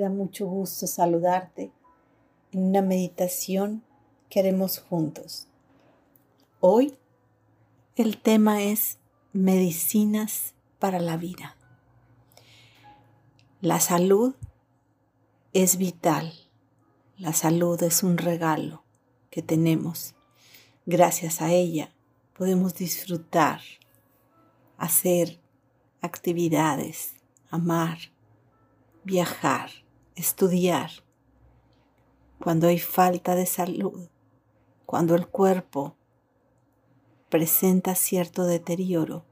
da mucho gusto saludarte en una meditación que haremos juntos. Hoy el tema es medicinas para la vida. La salud es vital. La salud es un regalo que tenemos. Gracias a ella podemos disfrutar, hacer actividades, amar, viajar, estudiar. Cuando hay falta de salud, cuando el cuerpo presenta cierto deterioro,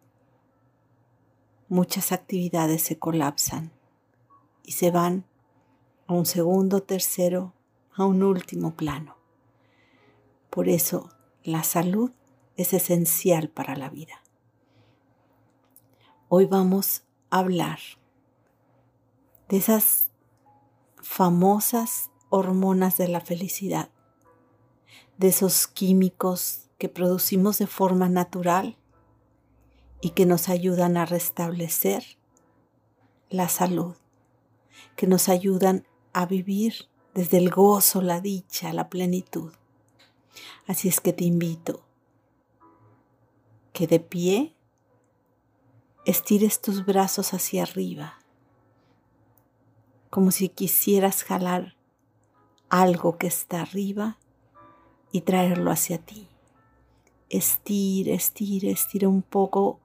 muchas actividades se colapsan y se van a un segundo, tercero, a un último plano. Por eso la salud es esencial para la vida. Hoy vamos a hablar de esas famosas hormonas de la felicidad, de esos químicos que producimos de forma natural y que nos ayudan a restablecer la salud, que nos ayudan a vivir desde el gozo, la dicha, la plenitud. Así es que te invito que de pie estires tus brazos hacia arriba, como si quisieras jalar algo que está arriba y traerlo hacia ti. Estira, estira, estira un poco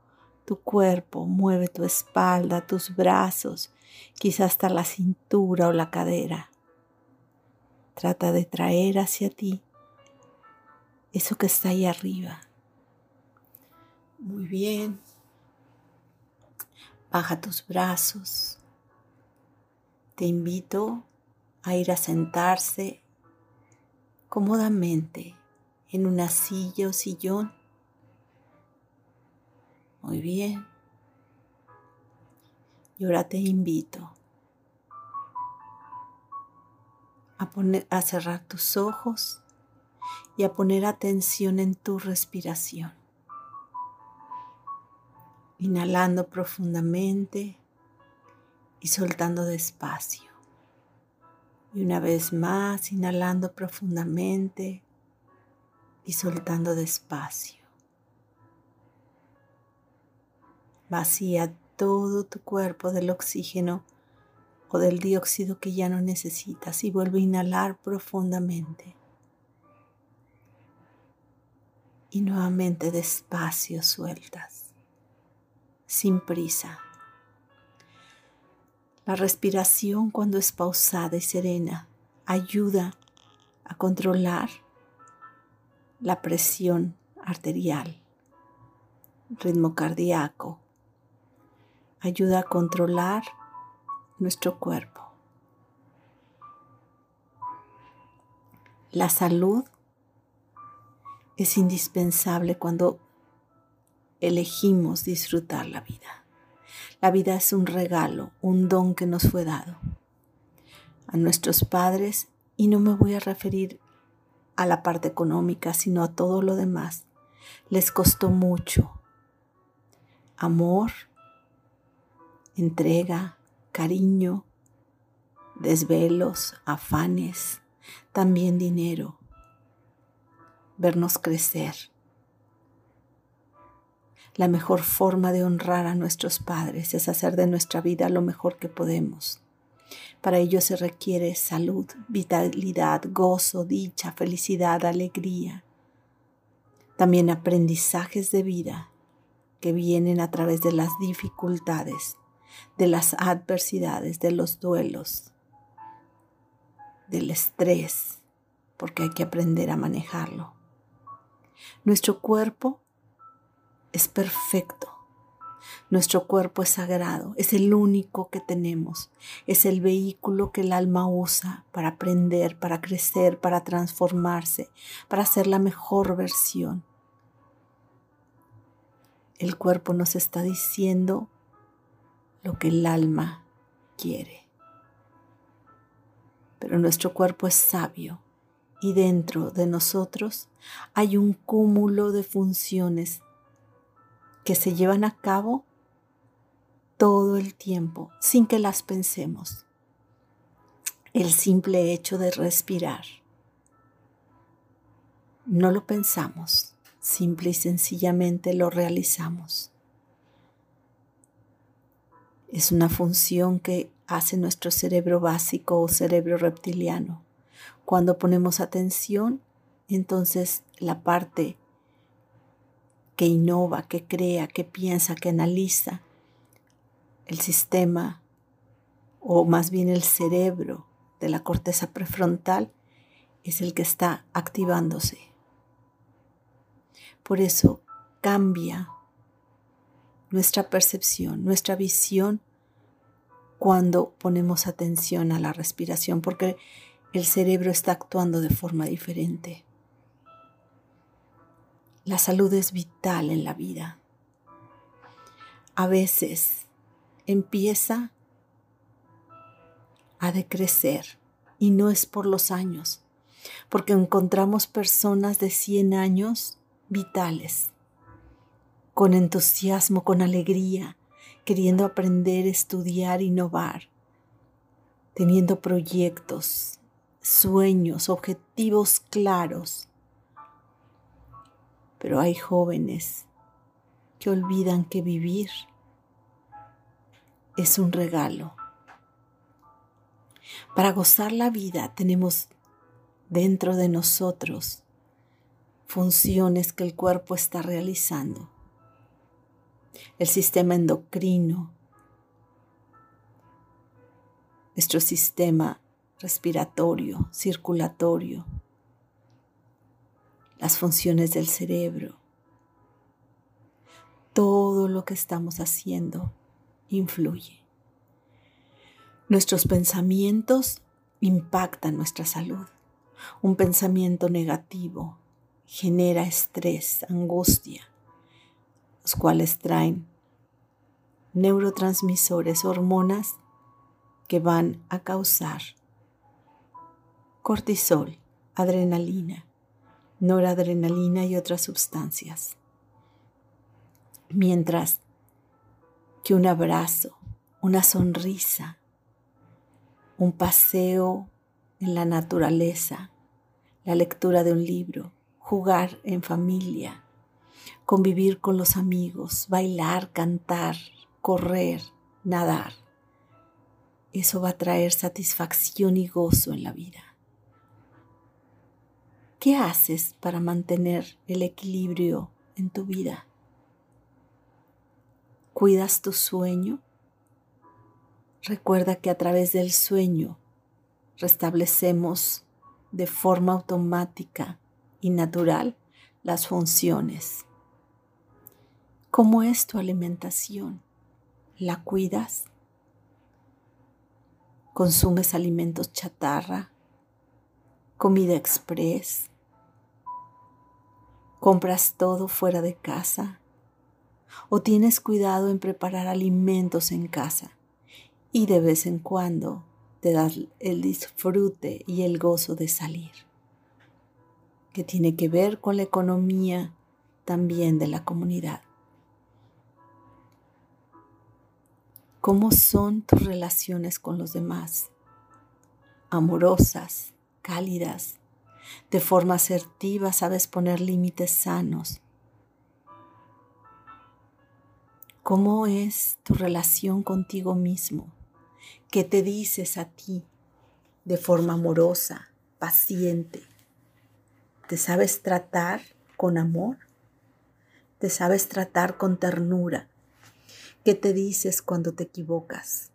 tu cuerpo, mueve tu espalda, tus brazos, quizás hasta la cintura o la cadera. Trata de traer hacia ti eso que está ahí arriba. Muy bien. Baja tus brazos. Te invito a ir a sentarse cómodamente en una silla o sillón. Muy bien. Y ahora te invito a, poner, a cerrar tus ojos y a poner atención en tu respiración inhalando profundamente y soltando despacio. Y una vez más, inhalando profundamente y soltando despacio. Vacía todo tu cuerpo del oxígeno o del dióxido que ya no necesitas y vuelve a inhalar profundamente. Y nuevamente despacio sueltas sin prisa. La respiración cuando es pausada y serena ayuda a controlar la presión arterial, ritmo cardíaco, ayuda a controlar nuestro cuerpo. La salud es indispensable cuando elegimos disfrutar la vida. La vida es un regalo, un don que nos fue dado a nuestros padres y no me voy a referir a la parte económica, sino a todo lo demás. Les costó mucho amor, entrega, cariño, desvelos, afanes, también dinero, vernos crecer la mejor forma de honrar a nuestros padres es hacer de nuestra vida lo mejor que podemos. Para ello se requiere salud, vitalidad, gozo, dicha, felicidad, alegría. También aprendizajes de vida que vienen a través de las dificultades, de las adversidades, de los duelos, del estrés, porque hay que aprender a manejarlo. Nuestro cuerpo es perfecto. Nuestro cuerpo es sagrado, es el único que tenemos, es el vehículo que el alma usa para aprender, para crecer, para transformarse, para ser la mejor versión. El cuerpo nos está diciendo lo que el alma quiere. Pero nuestro cuerpo es sabio y dentro de nosotros hay un cúmulo de funciones que se llevan a cabo todo el tiempo sin que las pensemos. el simple hecho de respirar. No lo pensamos, simple y sencillamente lo realizamos. Es una función que hace nuestro cerebro básico o cerebro reptiliano. Cuando ponemos atención, entonces la parte que innova, que crea, que piensa, que analiza, el sistema o más bien el cerebro de la corteza prefrontal es el que está activándose. Por eso cambia nuestra percepción, nuestra visión cuando ponemos atención a la respiración, porque el cerebro está actuando de forma diferente. La salud es vital en la vida. A veces empieza a decrecer y no es por los años, porque encontramos personas de 100 años vitales, con entusiasmo, con alegría, queriendo aprender, estudiar, innovar, teniendo proyectos, sueños, objetivos claros. Pero hay jóvenes que olvidan que vivir es un regalo para gozar la vida tenemos dentro de nosotros funciones que el cuerpo está realizando. El sistema endocrino, nuestro sistema respiratorio, circulatorio, las funciones del cerebro. Todo lo que estamos haciendo influye. Nuestros pensamientos impactan nuestra salud. Un pensamiento negativo genera estrés, angustia, los cuales traen neurotransmisores, hormonas que van a causar cortisol, adrenalina, noradrenalina y otras sustancias. Mientras que un abrazo, una sonrisa, un paseo en la naturaleza, la lectura de un libro, jugar en familia, convivir con los amigos, bailar, cantar, correr, nadar. Eso va a traer satisfacción y gozo en la vida. ¿Qué haces para mantener el equilibrio en tu vida? ¿Cuidas tu sueño? Recuerda que a través del sueño restablecemos de forma automática y natural las funciones. ¿Cómo es tu alimentación? ¿La cuidas? ¿Consumes alimentos chatarra? ¿Comida express? ¿Compras todo fuera de casa? ¿O tienes cuidado en preparar alimentos en casa? y de vez en cuando te das el disfrute y el gozo de salir, que tiene que ver con la economía también de la comunidad. ¿Cómo son tus relaciones con los demás? Amorosas, cálidas, de forma asertiva sabes poner límites sanos. ¿Cómo es tu relación contigo mismo? ¿Qué te dices a ti de forma amorosa, paciente? ¿Te sabes tratar con amor? ¿Te sabes tratar con ternura? ¿Qué te dices cuando te equivocas?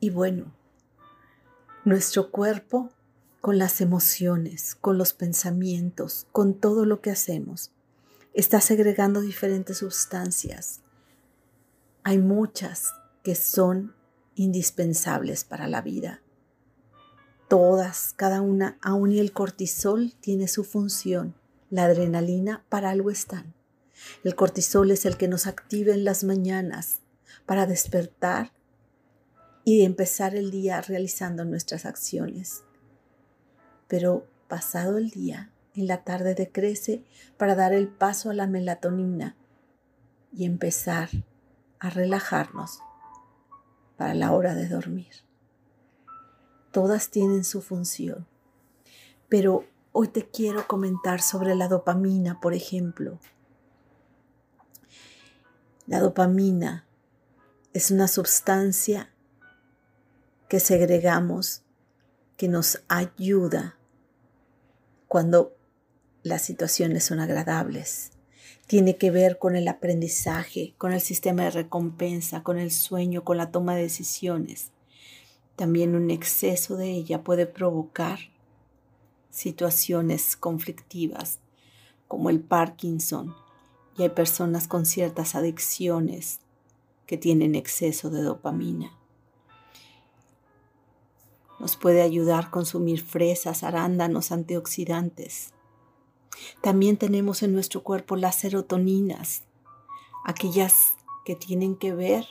Y bueno, nuestro cuerpo con las emociones, con los pensamientos, con todo lo que hacemos, está segregando diferentes sustancias. Hay muchas que son indispensables para la vida. Todas, cada una, aún y el cortisol tiene su función. La adrenalina para algo están. El cortisol es el que nos activa en las mañanas para despertar y empezar el día realizando nuestras acciones. Pero pasado el día, en la tarde decrece para dar el paso a la melatonina y empezar a relajarnos para la hora de dormir. Todas tienen su función. Pero hoy te quiero comentar sobre la dopamina, por ejemplo. La dopamina es una sustancia que segregamos que nos ayuda cuando las situaciones son agradables. Tiene que ver con el aprendizaje, con el sistema de recompensa, con el sueño, con la toma de decisiones. También un exceso de ella puede provocar situaciones conflictivas como el Parkinson y hay personas con ciertas adicciones que tienen exceso de dopamina. Nos puede ayudar a consumir fresas, arándanos, antioxidantes. También tenemos en nuestro cuerpo las serotoninas, aquellas que tienen que ver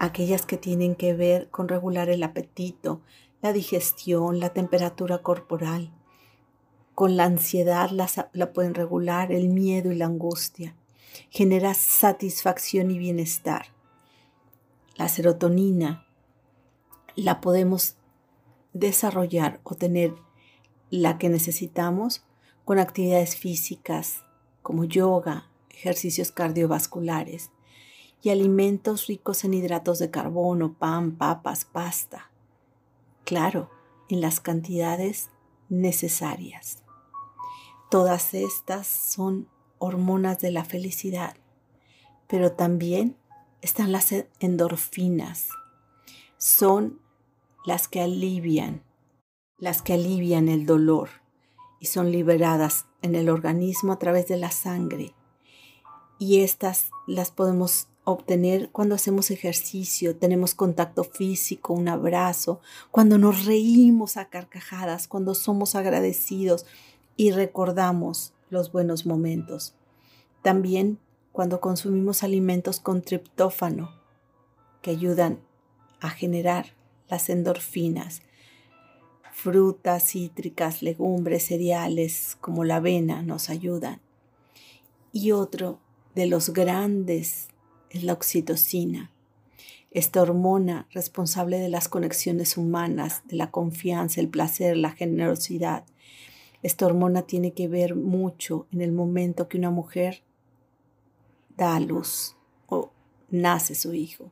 aquellas que tienen que ver con regular el apetito, la digestión, la temperatura corporal. Con la ansiedad la, la pueden regular el miedo y la angustia. Genera satisfacción y bienestar. La serotonina la podemos desarrollar o tener la que necesitamos con actividades físicas como yoga, ejercicios cardiovasculares y alimentos ricos en hidratos de carbono, pan, papas, pasta. Claro, en las cantidades necesarias. Todas estas son hormonas de la felicidad, pero también están las endorfinas. Son las que alivian, las que alivian el dolor y son liberadas en el organismo a través de la sangre. Y estas las podemos obtener cuando hacemos ejercicio, tenemos contacto físico, un abrazo, cuando nos reímos a carcajadas, cuando somos agradecidos y recordamos los buenos momentos. También cuando consumimos alimentos con triptófano que ayudan a generar las endorfinas. Frutas cítricas, legumbres, cereales como la avena nos ayudan. Y otro de los grandes es la oxitocina, esta hormona responsable de las conexiones humanas, de la confianza, el placer, la generosidad. Esta hormona tiene que ver mucho en el momento que una mujer da a luz o nace su hijo.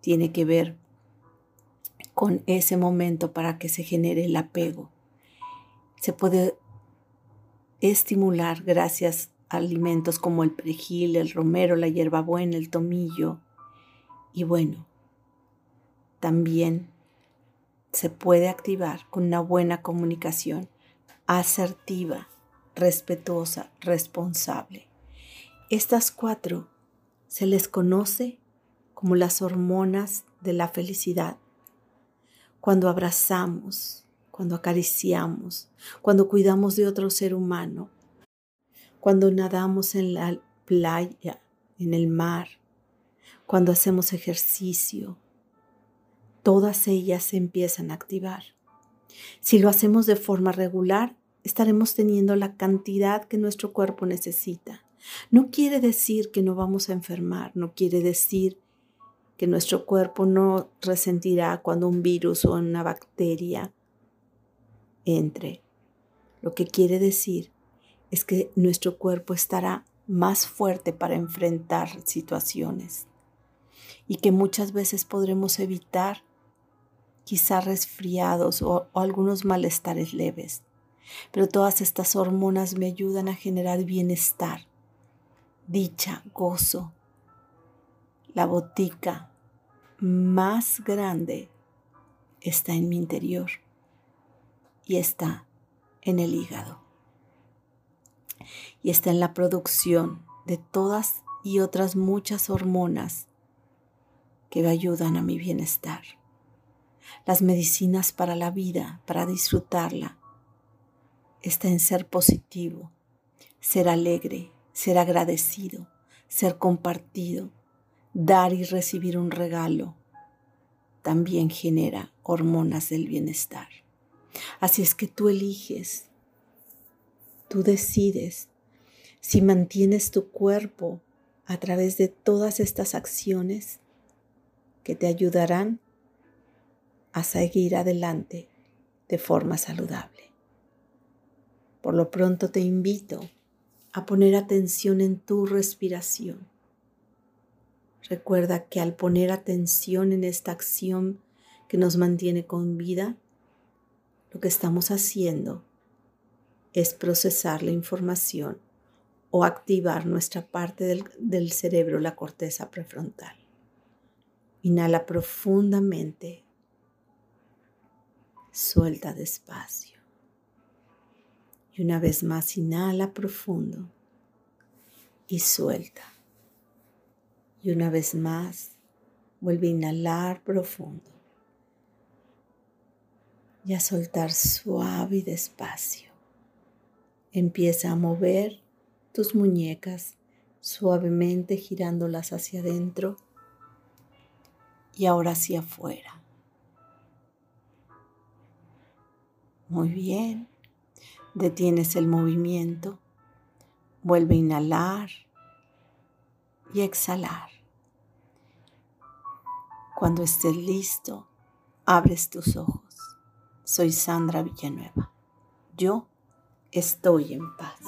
Tiene que ver con ese momento para que se genere el apego. Se puede estimular gracias alimentos como el perejil, el romero, la hierbabuena, el tomillo. Y bueno, también se puede activar con una buena comunicación asertiva, respetuosa, responsable. Estas cuatro se les conoce como las hormonas de la felicidad. Cuando abrazamos, cuando acariciamos, cuando cuidamos de otro ser humano, cuando nadamos en la playa, en el mar, cuando hacemos ejercicio, todas ellas se empiezan a activar. Si lo hacemos de forma regular, estaremos teniendo la cantidad que nuestro cuerpo necesita. No quiere decir que no vamos a enfermar, no quiere decir que nuestro cuerpo no resentirá cuando un virus o una bacteria entre. Lo que quiere decir es que nuestro cuerpo estará más fuerte para enfrentar situaciones y que muchas veces podremos evitar quizá resfriados o, o, algunos malestares leves. Pero todas estas hormonas me ayudan a generar bienestar, dicha, gozo. La botica más grande está en mi interior y está en el hígado y está en la producción de todas y otras muchas hormonas que me ayudan a mi bienestar. Las medicinas para la vida, para disfrutarla, está en ser positivo, ser alegre, ser agradecido, ser compartido, dar y recibir un regalo. También genera hormonas del bienestar. Así es que tú eliges Tú decides si mantienes tu cuerpo a través de todas estas acciones que te ayudarán a seguir adelante de forma saludable. Por lo pronto te invito a poner atención en tu respiración. Recuerda que al poner atención en esta acción que nos mantiene con vida, lo que estamos haciendo es procesar la información o activar nuestra parte del, cerebro, la corteza prefrontal. Inhala profundamente, suelta despacio. Y una vez más, inhala profundo y suelta. Y una vez más, vuelve a inhalar profundo y a soltar suave y despacio. Empieza a mover tus muñecas suavemente girándolas hacia adentro y ahora hacia afuera. Muy bien. Detienes el movimiento. Vuelve a inhalar y exhalar. Cuando estés listo, abres tus ojos. Soy Sandra Villanueva. Yo estoy en paz.